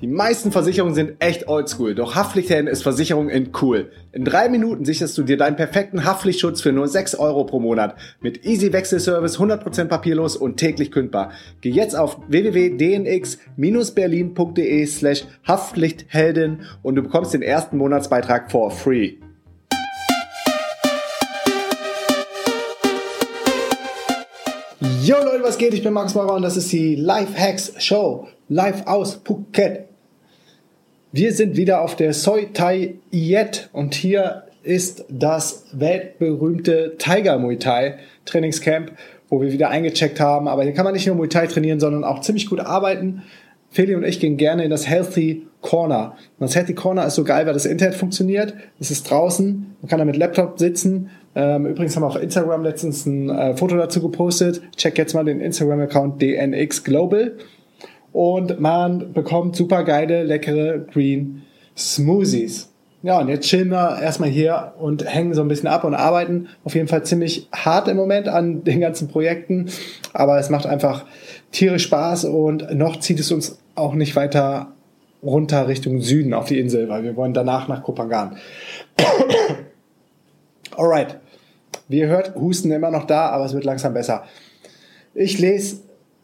Die meisten Versicherungen sind echt oldschool, doch Haftpflichthelden ist Versicherung in cool. In drei Minuten sicherst du dir deinen perfekten Haftpflichtschutz für nur 6 Euro pro Monat. Mit Easy Wechselservice, 100% papierlos und täglich kündbar. Geh jetzt auf www.dnx-berlin.de slash Haftpflichthelden und du bekommst den ersten Monatsbeitrag for free. Yo Leute, was geht? Ich bin Max Maurer und das ist die Lifehacks Show. Live aus Phuket. Wir sind wieder auf der Soi Thai Iet und hier ist das weltberühmte Tiger Muay Thai Trainingscamp, wo wir wieder eingecheckt haben. Aber hier kann man nicht nur Muay Thai trainieren, sondern auch ziemlich gut arbeiten. Feli und ich gehen gerne in das Healthy Corner. Und das Healthy Corner ist so geil, weil das Internet funktioniert. Es ist draußen, man kann da mit Laptop sitzen. Ähm, übrigens haben wir auf Instagram letztens ein äh, Foto dazu gepostet. Check jetzt mal den Instagram-Account DNX Global und man bekommt super geile, leckere Green Smoothies. Ja, und jetzt chillen wir erstmal hier und hängen so ein bisschen ab und arbeiten auf jeden Fall ziemlich hart im Moment an den ganzen Projekten, aber es macht einfach tierisch Spaß und noch zieht es uns auch nicht weiter runter Richtung Süden auf die Insel, weil wir wollen danach nach Kopangan. Alright. Wie ihr hört, Husten immer noch da, aber es wird langsam besser. Ich lese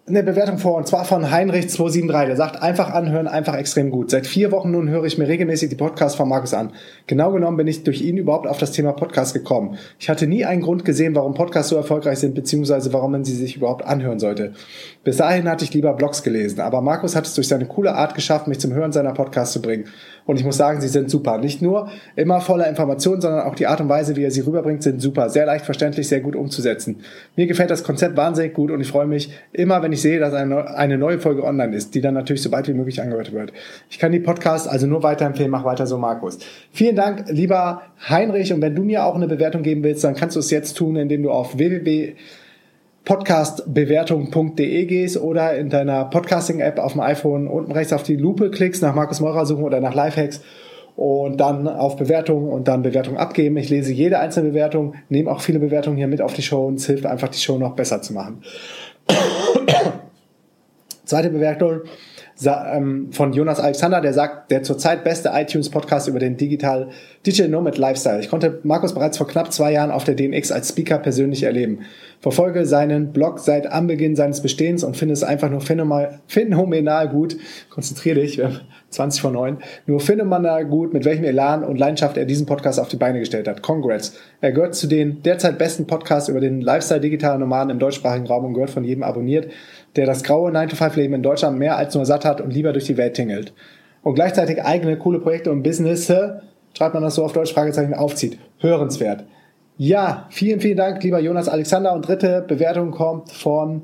eine Bewertung vor, und zwar von Heinrich273. Der sagt, einfach anhören, einfach extrem gut. Seit vier Wochen nun höre ich mir regelmäßig die Podcasts von Markus an. Genau genommen bin ich durch ihn überhaupt auf das Thema Podcast gekommen. Ich hatte nie einen Grund gesehen, warum Podcasts so erfolgreich sind, beziehungsweise warum man sie sich überhaupt anhören sollte. Bis dahin hatte ich lieber Blogs gelesen, aber Markus hat es durch seine coole Art geschafft, mich zum Hören seiner Podcasts zu bringen. Und ich muss sagen, sie sind super. Nicht nur immer voller Informationen, sondern auch die Art und Weise, wie er sie rüberbringt, sind super. Sehr leicht verständlich, sehr gut umzusetzen. Mir gefällt das Konzept wahnsinnig gut und ich freue mich immer, wenn ich sehe, dass eine neue Folge online ist, die dann natürlich so bald wie möglich angehört wird. Ich kann die Podcast also nur weiterempfehlen. Mach weiter so, Markus. Vielen Dank, lieber Heinrich. Und wenn du mir auch eine Bewertung geben willst, dann kannst du es jetzt tun, indem du auf www podcastbewertung.de gehst oder in deiner Podcasting-App auf dem iPhone unten rechts auf die Lupe klickst, nach Markus Meurer suchen oder nach Lifehacks und dann auf Bewertungen und dann Bewertung abgeben. Ich lese jede einzelne Bewertung, nehme auch viele Bewertungen hier mit auf die Show und es hilft einfach, die Show noch besser zu machen. Zweite Bewertung ähm, von Jonas Alexander, der sagt, der zurzeit beste iTunes-Podcast über den Digital, Digital Nomad Lifestyle. Ich konnte Markus bereits vor knapp zwei Jahren auf der DNX als Speaker persönlich erleben. Verfolge seinen Blog seit Anbeginn seines Bestehens und finde es einfach nur phänomenal gut. Konzentriere dich, 20 von 9. Nur phänomenal gut, mit welchem Elan und Leidenschaft er diesen Podcast auf die Beine gestellt hat. Congrats. Er gehört zu den derzeit besten Podcasts über den Lifestyle digitaler Nomaden im deutschsprachigen Raum und gehört von jedem abonniert der das graue 9-to-5-Leben in Deutschland mehr als nur satt hat und lieber durch die Welt tingelt. Und gleichzeitig eigene coole Projekte und Business, schreibt man das so auf Deutsch, Fragezeichen, aufzieht. Hörenswert. Ja, vielen, vielen Dank, lieber Jonas Alexander. Und dritte Bewertung kommt von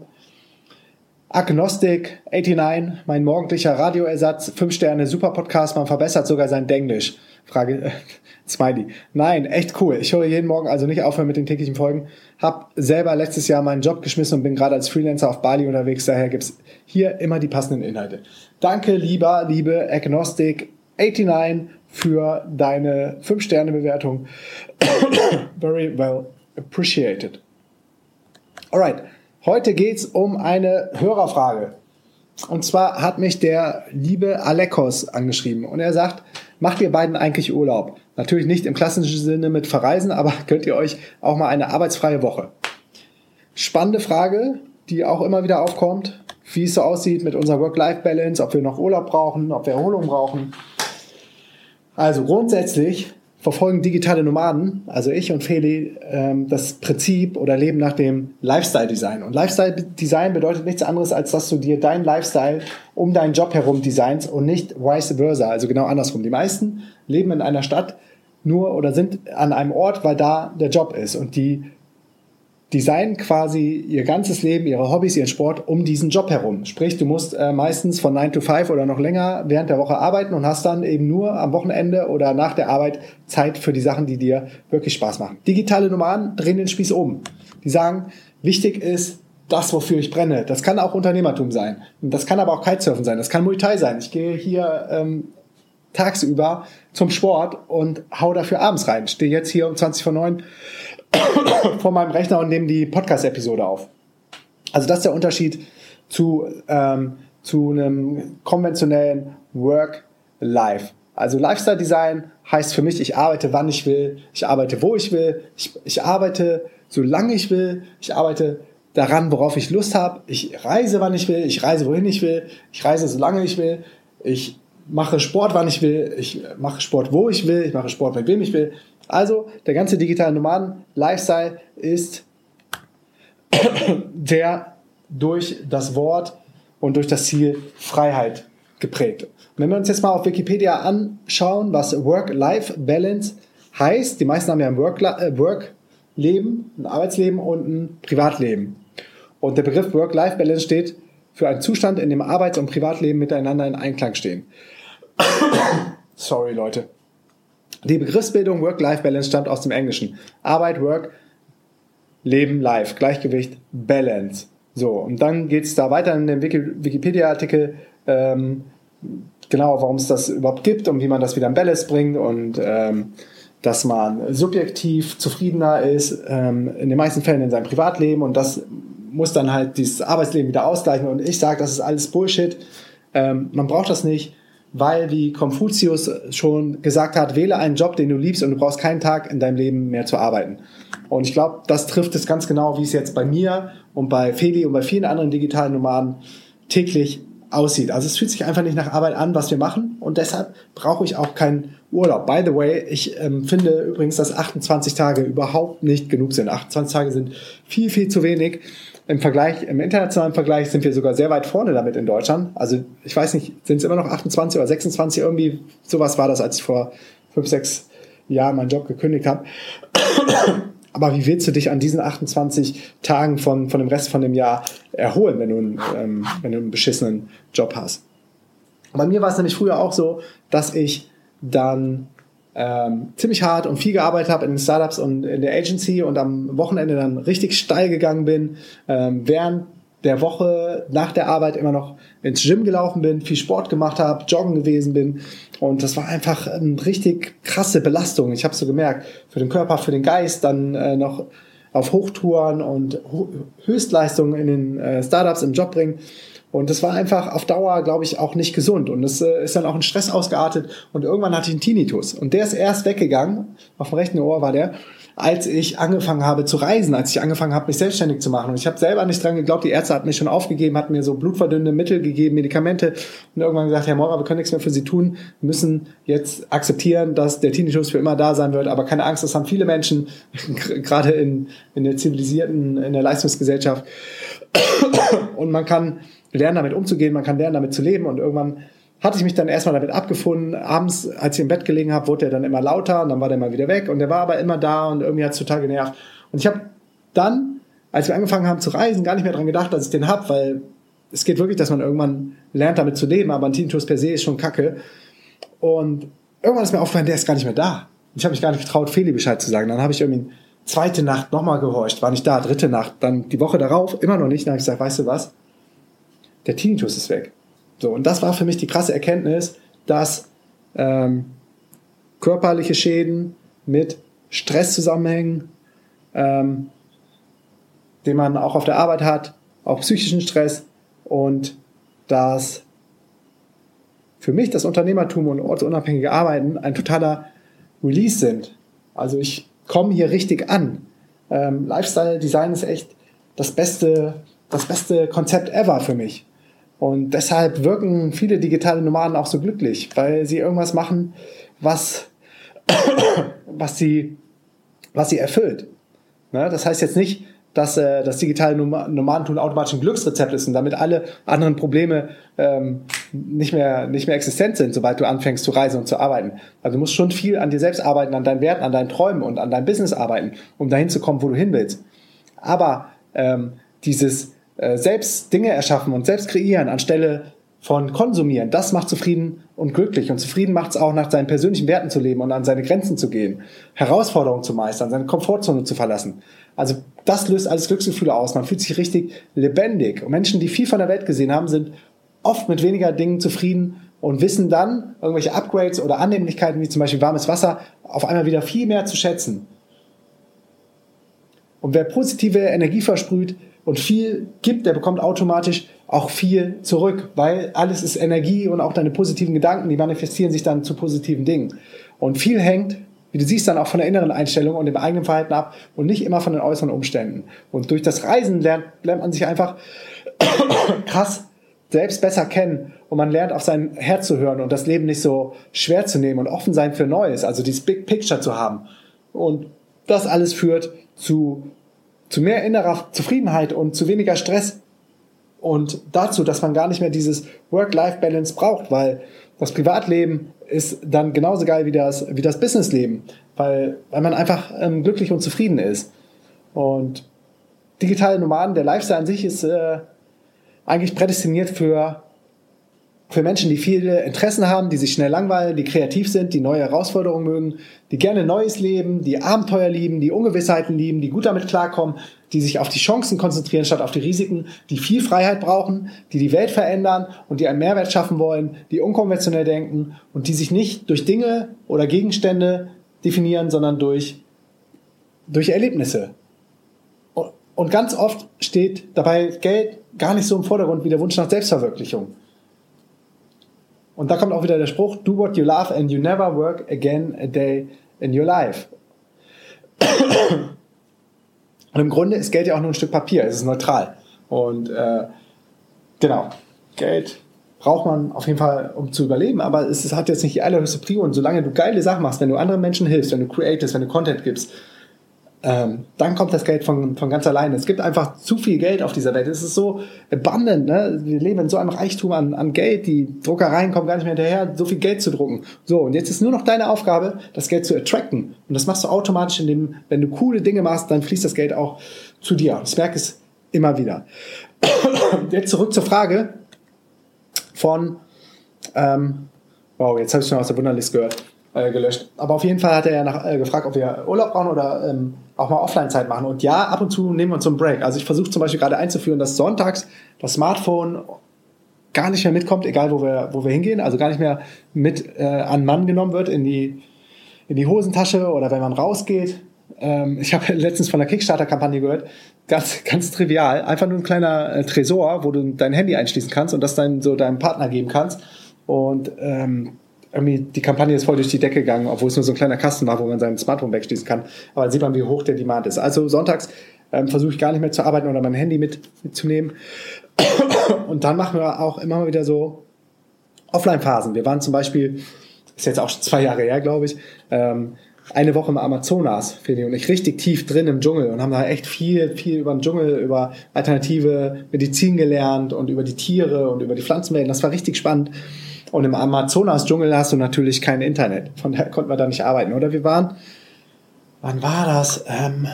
Agnostic 89, mein morgendlicher Radioersatz, 5 Sterne, super Podcast, man verbessert sogar sein Denglisch. Frage, äh, Smiley. Nein, echt cool. Ich höre jeden Morgen also nicht aufhören mit den täglichen Folgen. Hab selber letztes Jahr meinen Job geschmissen und bin gerade als Freelancer auf Bali unterwegs. Daher gibt's hier immer die passenden Inhalte. Danke, lieber, liebe Agnostic 89 für deine 5-Sterne-Bewertung. Very well appreciated. Alright. Heute geht's um eine Hörerfrage. Und zwar hat mich der liebe Alekos angeschrieben und er sagt, macht ihr beiden eigentlich Urlaub? Natürlich nicht im klassischen Sinne mit Verreisen, aber könnt ihr euch auch mal eine arbeitsfreie Woche? Spannende Frage, die auch immer wieder aufkommt, wie es so aussieht mit unserer Work-Life-Balance, ob wir noch Urlaub brauchen, ob wir Erholung brauchen. Also grundsätzlich verfolgen digitale Nomaden, also ich und Feli, ähm, das Prinzip oder leben nach dem Lifestyle-Design. Und Lifestyle-Design bedeutet nichts anderes, als dass du dir deinen Lifestyle um deinen Job herum designst und nicht vice versa, also genau andersrum. Die meisten leben in einer Stadt nur oder sind an einem Ort, weil da der Job ist. Und die designen quasi ihr ganzes Leben, ihre Hobbys, ihren Sport um diesen Job herum. Sprich, du musst äh, meistens von 9 to 5 oder noch länger während der Woche arbeiten und hast dann eben nur am Wochenende oder nach der Arbeit Zeit für die Sachen, die dir wirklich Spaß machen. Digitale Nomaden drehen den Spieß um. Die sagen, wichtig ist, das, wofür ich brenne. Das kann auch Unternehmertum sein. Und das kann aber auch Kitesurfen sein. Das kann Muay Thai sein. Ich gehe hier ähm, tagsüber zum Sport und hau dafür abends rein. Stehe jetzt hier um 20 vor 9 vor meinem Rechner und nehme die Podcast-Episode auf. Also das ist der Unterschied zu, ähm, zu einem konventionellen Work-Life. Also Lifestyle Design heißt für mich, ich arbeite, wann ich will, ich arbeite, wo ich will, ich, ich arbeite, solange ich will, ich arbeite daran, worauf ich Lust habe, ich reise, wann ich will, ich reise, wohin ich will, ich reise, solange ich will, ich mache Sport, wann ich will, ich mache Sport, wo ich will, ich mache Sport, mit wem ich will. Also der ganze digitale Nomaden-Lifestyle ist der durch das Wort und durch das Ziel Freiheit geprägt. Und wenn wir uns jetzt mal auf Wikipedia anschauen, was Work-Life-Balance heißt, die meisten haben ja ein Work-Leben, Work ein Arbeitsleben und ein Privatleben. Und der Begriff Work-Life-Balance steht für einen Zustand, in dem Arbeits- und Privatleben miteinander in Einklang stehen. Sorry, Leute. Die Begriffsbildung Work-Life-Balance stammt aus dem Englischen. Arbeit, Work, Leben, Life, Gleichgewicht, Balance. So, und dann geht es da weiter in dem Wikipedia-Artikel, ähm, genau, warum es das überhaupt gibt und wie man das wieder in Balance bringt und ähm, dass man subjektiv zufriedener ist, ähm, in den meisten Fällen in seinem Privatleben und das muss dann halt dieses Arbeitsleben wieder ausgleichen. Und ich sage, das ist alles Bullshit. Ähm, man braucht das nicht weil, wie Konfuzius schon gesagt hat, wähle einen Job, den du liebst und du brauchst keinen Tag in deinem Leben mehr zu arbeiten. Und ich glaube, das trifft es ganz genau, wie es jetzt bei mir und bei Feli und bei vielen anderen digitalen Nomaden täglich aussieht. Also es fühlt sich einfach nicht nach Arbeit an, was wir machen und deshalb brauche ich auch keinen Urlaub. By the way, ich ähm, finde übrigens, dass 28 Tage überhaupt nicht genug sind. 28 Tage sind viel, viel zu wenig. Im Vergleich, im internationalen Vergleich sind wir sogar sehr weit vorne damit in Deutschland. Also ich weiß nicht, sind es immer noch 28 oder 26 irgendwie? Sowas war das, als ich vor fünf, sechs Jahren meinen Job gekündigt habe. Aber wie willst du dich an diesen 28 Tagen von, von dem Rest von dem Jahr erholen, wenn du, einen, ähm, wenn du einen beschissenen Job hast? Bei mir war es nämlich früher auch so, dass ich dann ähm, ziemlich hart und viel gearbeitet habe in den Startups und in der Agency und am Wochenende dann richtig steil gegangen bin, ähm, während der Woche nach der Arbeit immer noch ins Gym gelaufen bin, viel Sport gemacht habe, joggen gewesen bin und das war einfach eine richtig krasse Belastung. Ich habe so gemerkt, für den Körper, für den Geist, dann äh, noch auf Hochtouren und Höchstleistungen in den äh, Startups im Job bringen. Und das war einfach auf Dauer, glaube ich, auch nicht gesund. Und das äh, ist dann auch in Stress ausgeartet. Und irgendwann hatte ich einen Tinnitus. Und der ist erst weggegangen, auf dem rechten Ohr war der, als ich angefangen habe zu reisen, als ich angefangen habe, mich selbstständig zu machen. Und ich habe selber nicht dran geglaubt, die Ärzte hatten mich schon aufgegeben, hatten mir so blutverdünnende Mittel gegeben, Medikamente und irgendwann gesagt, Herr Maurer, wir können nichts mehr für Sie tun, wir müssen jetzt akzeptieren, dass der Tinnitus für immer da sein wird, aber keine Angst, das haben viele Menschen, gerade in, in der zivilisierten, in der Leistungsgesellschaft. Und man kann lernen, damit umzugehen, man kann lernen, damit zu leben und irgendwann hatte ich mich dann erstmal damit abgefunden. Abends, als ich im Bett gelegen habe, wurde er dann immer lauter und dann war der mal wieder weg und der war aber immer da und irgendwie hat es total genervt. Und ich habe dann, als wir angefangen haben zu reisen, gar nicht mehr dran gedacht, dass ich den hab, weil es geht wirklich, dass man irgendwann lernt, damit zu leben, aber ein Tinnitus per se ist schon kacke. Und irgendwann ist mir aufgefallen, der ist gar nicht mehr da. Ich habe mich gar nicht getraut, Feli Bescheid zu sagen. Dann habe ich irgendwie zweite Nacht nochmal gehorcht, war nicht da, dritte Nacht, dann die Woche darauf immer noch nicht. Dann habe ich gesagt, weißt du was? Der Tinnitus ist weg. So, und das war für mich die krasse Erkenntnis, dass ähm, körperliche Schäden mit Stress zusammenhängen, ähm, den man auch auf der Arbeit hat, auch psychischen Stress und dass für mich das Unternehmertum und ortsunabhängige Arbeiten ein totaler Release sind. Also ich komme hier richtig an. Ähm, Lifestyle Design ist echt das beste, das beste Konzept ever für mich. Und deshalb wirken viele digitale Nomaden auch so glücklich, weil sie irgendwas machen, was, was, sie, was sie erfüllt. Ne? Das heißt jetzt nicht, dass äh, das digitale Nomadentum automatisch ein Glücksrezept ist und damit alle anderen Probleme ähm, nicht, mehr, nicht mehr existent sind, sobald du anfängst zu reisen und zu arbeiten. Also du musst schon viel an dir selbst arbeiten, an deinen Werten, an deinen Träumen und an deinem Business arbeiten, um dahin zu kommen, wo du hin willst. Aber ähm, dieses äh, selbst Dinge erschaffen und selbst kreieren, anstelle von Konsumieren, das macht zufrieden und glücklich. Und zufrieden macht es auch, nach seinen persönlichen Werten zu leben und an seine Grenzen zu gehen, Herausforderungen zu meistern, seine Komfortzone zu verlassen. Also das löst alles Glücksgefühle aus. Man fühlt sich richtig lebendig. Und Menschen, die viel von der Welt gesehen haben, sind oft mit weniger Dingen zufrieden und wissen dann irgendwelche Upgrades oder Annehmlichkeiten, wie zum Beispiel warmes Wasser, auf einmal wieder viel mehr zu schätzen. Und wer positive Energie versprüht und viel gibt, der bekommt automatisch auch viel zurück, weil alles ist Energie und auch deine positiven Gedanken, die manifestieren sich dann zu positiven Dingen. Und viel hängt, wie du siehst, dann auch von der inneren Einstellung und dem eigenen Verhalten ab und nicht immer von den äußeren Umständen. Und durch das Reisen lernt, lernt man sich einfach krass selbst besser kennen und man lernt auf sein Herz zu hören und das Leben nicht so schwer zu nehmen und offen sein für Neues, also dieses Big Picture zu haben. Und das alles führt zu, zu mehr innerer Zufriedenheit und zu weniger Stress und dazu, dass man gar nicht mehr dieses Work-Life-Balance braucht, weil das Privatleben ist dann genauso geil wie das, wie das Businessleben, weil, weil man einfach ähm, glücklich und zufrieden ist. Und digitale Nomaden, der Lifestyle an sich ist äh, eigentlich prädestiniert für für Menschen, die viele Interessen haben, die sich schnell langweilen, die kreativ sind, die neue Herausforderungen mögen, die gerne Neues leben, die Abenteuer lieben, die Ungewissheiten lieben, die gut damit klarkommen, die sich auf die Chancen konzentrieren statt auf die Risiken, die viel Freiheit brauchen, die die Welt verändern und die einen Mehrwert schaffen wollen, die unkonventionell denken und die sich nicht durch Dinge oder Gegenstände definieren, sondern durch, durch Erlebnisse. Und ganz oft steht dabei Geld gar nicht so im Vordergrund wie der Wunsch nach Selbstverwirklichung. Und da kommt auch wieder der Spruch, do what you love and you never work again a day in your life. Und im Grunde ist Geld ja auch nur ein Stück Papier, es ist neutral. Und äh, genau, Geld braucht man auf jeden Fall, um zu überleben, aber es hat jetzt nicht die allerhöchste Prio. Und solange du geile Sachen machst, wenn du anderen Menschen hilfst, wenn du createst, wenn du Content gibst, ähm, dann kommt das Geld von, von ganz alleine. Es gibt einfach zu viel Geld auf dieser Welt. Es ist so abundant. Ne? Wir leben in so einem Reichtum an, an Geld. Die Druckereien kommen gar nicht mehr hinterher, so viel Geld zu drucken. So, und jetzt ist nur noch deine Aufgabe, das Geld zu attracten. Und das machst du automatisch, indem, wenn du coole Dinge machst, dann fließt das Geld auch zu dir. Ich merke es immer wieder. Jetzt zurück zur Frage von, ähm, wow, jetzt habe ich schon aus der Wunderlist gehört äh, gelöscht. Aber auf jeden Fall hat er ja nach, äh, gefragt, ob wir Urlaub brauchen oder ähm, auch mal Offline-Zeit machen. Und ja, ab und zu nehmen wir uns einen Break. Also ich versuche zum Beispiel gerade einzuführen, dass sonntags das Smartphone gar nicht mehr mitkommt, egal wo wir, wo wir hingehen, also gar nicht mehr mit äh, an Mann genommen wird in die, in die Hosentasche oder wenn man rausgeht. Ähm, ich habe letztens von der Kickstarter-Kampagne gehört, ganz, ganz trivial, einfach nur ein kleiner äh, Tresor, wo du dein Handy einschließen kannst und das dann so deinem Partner geben kannst. Und ähm, irgendwie die Kampagne ist voll durch die Decke gegangen, obwohl es nur so ein kleiner Kasten war, wo man sein Smartphone wegschließen kann. Aber dann sieht man, wie hoch der Demand ist. Also sonntags ähm, versuche ich gar nicht mehr zu arbeiten oder mein Handy mit, mitzunehmen. Und dann machen wir auch immer mal wieder so Offline-Phasen. Wir waren zum Beispiel, ist jetzt auch zwei Jahre her, glaube ich, ähm, eine Woche im Amazonas, Feli und ich, richtig tief drin im Dschungel und haben da echt viel, viel über den Dschungel, über alternative Medizin gelernt und über die Tiere und über die Pflanzenwelt. Das war richtig spannend. Und im Amazonas-Dschungel hast du natürlich kein Internet. Von daher konnten wir da nicht arbeiten. Oder wir waren, wann war das? Ähm,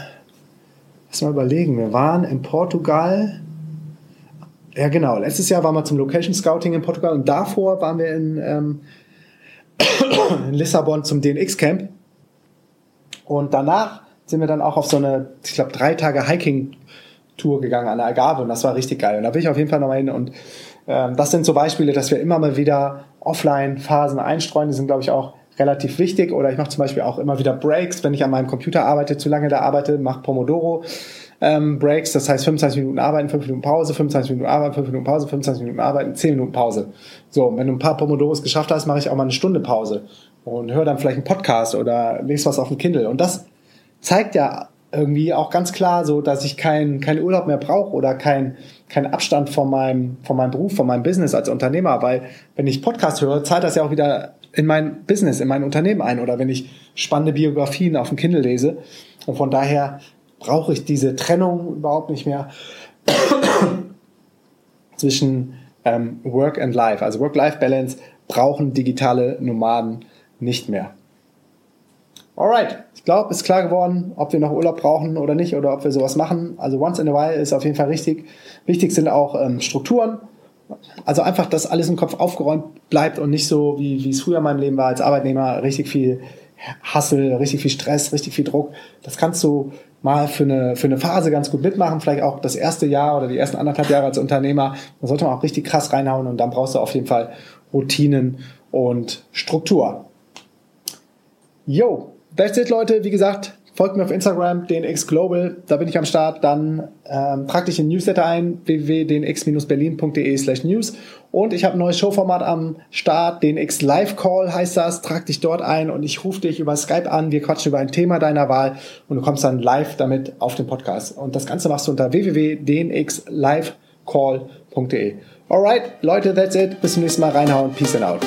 lass mal überlegen. Wir waren in Portugal. Ja, genau. Letztes Jahr waren wir zum Location Scouting in Portugal und davor waren wir in, ähm, in Lissabon zum DNX Camp. Und danach sind wir dann auch auf so eine, ich glaube, drei Tage Hiking Tour gegangen an der Agave und das war richtig geil. Und da will ich auf jeden Fall nochmal hin und ähm, das sind so Beispiele, dass wir immer mal wieder Offline-Phasen einstreuen. Die sind, glaube ich, auch relativ wichtig. Oder ich mache zum Beispiel auch immer wieder Breaks, wenn ich an meinem Computer arbeite, zu lange da arbeite, mache Pomodoro. Ähm, Breaks, das heißt 25 Minuten arbeiten, 5 Minuten Pause, 25 Minuten arbeiten, 5 Minuten Pause, 25 Minuten arbeiten, 10 Minuten Pause. So, wenn du ein paar Pomodoros geschafft hast, mache ich auch mal eine Stunde Pause und höre dann vielleicht einen Podcast oder lese was auf dem Kindle. Und das zeigt ja irgendwie auch ganz klar so, dass ich keinen kein Urlaub mehr brauche oder kein kein Abstand von meinem von meinem Beruf, von meinem Business als Unternehmer, weil wenn ich Podcast höre, zahlt das ja auch wieder in mein Business, in mein Unternehmen ein. Oder wenn ich spannende Biografien auf dem Kindle lese. Und von daher brauche ich diese Trennung überhaupt nicht mehr zwischen ähm, Work and Life, also Work-Life-Balance brauchen digitale Nomaden nicht mehr. Alright, ich glaube, ist klar geworden, ob wir noch Urlaub brauchen oder nicht oder ob wir sowas machen. Also once in a while ist auf jeden Fall richtig. Wichtig sind auch ähm, Strukturen also einfach, dass alles im Kopf aufgeräumt bleibt und nicht so, wie, wie es früher in meinem Leben war als Arbeitnehmer, richtig viel Hassel, richtig viel Stress, richtig viel Druck. Das kannst du mal für eine, für eine Phase ganz gut mitmachen, vielleicht auch das erste Jahr oder die ersten anderthalb Jahre als Unternehmer. Da sollte man auch richtig krass reinhauen und dann brauchst du auf jeden Fall Routinen und Struktur. Yo, that's it, Leute. Wie gesagt, Folgt mir auf Instagram, DNX Global, da bin ich am Start. Dann ähm, trag dich in Newsletter ein, www.dnx-berlin.de slash news. Und ich habe ein neues Showformat am Start, DNX Live Call heißt das. Trag dich dort ein und ich rufe dich über Skype an. Wir quatschen über ein Thema deiner Wahl und du kommst dann live damit auf den Podcast. Und das Ganze machst du unter www.dnxlivecall.de. Alright, Leute, that's it. Bis zum nächsten Mal reinhauen. Peace and out.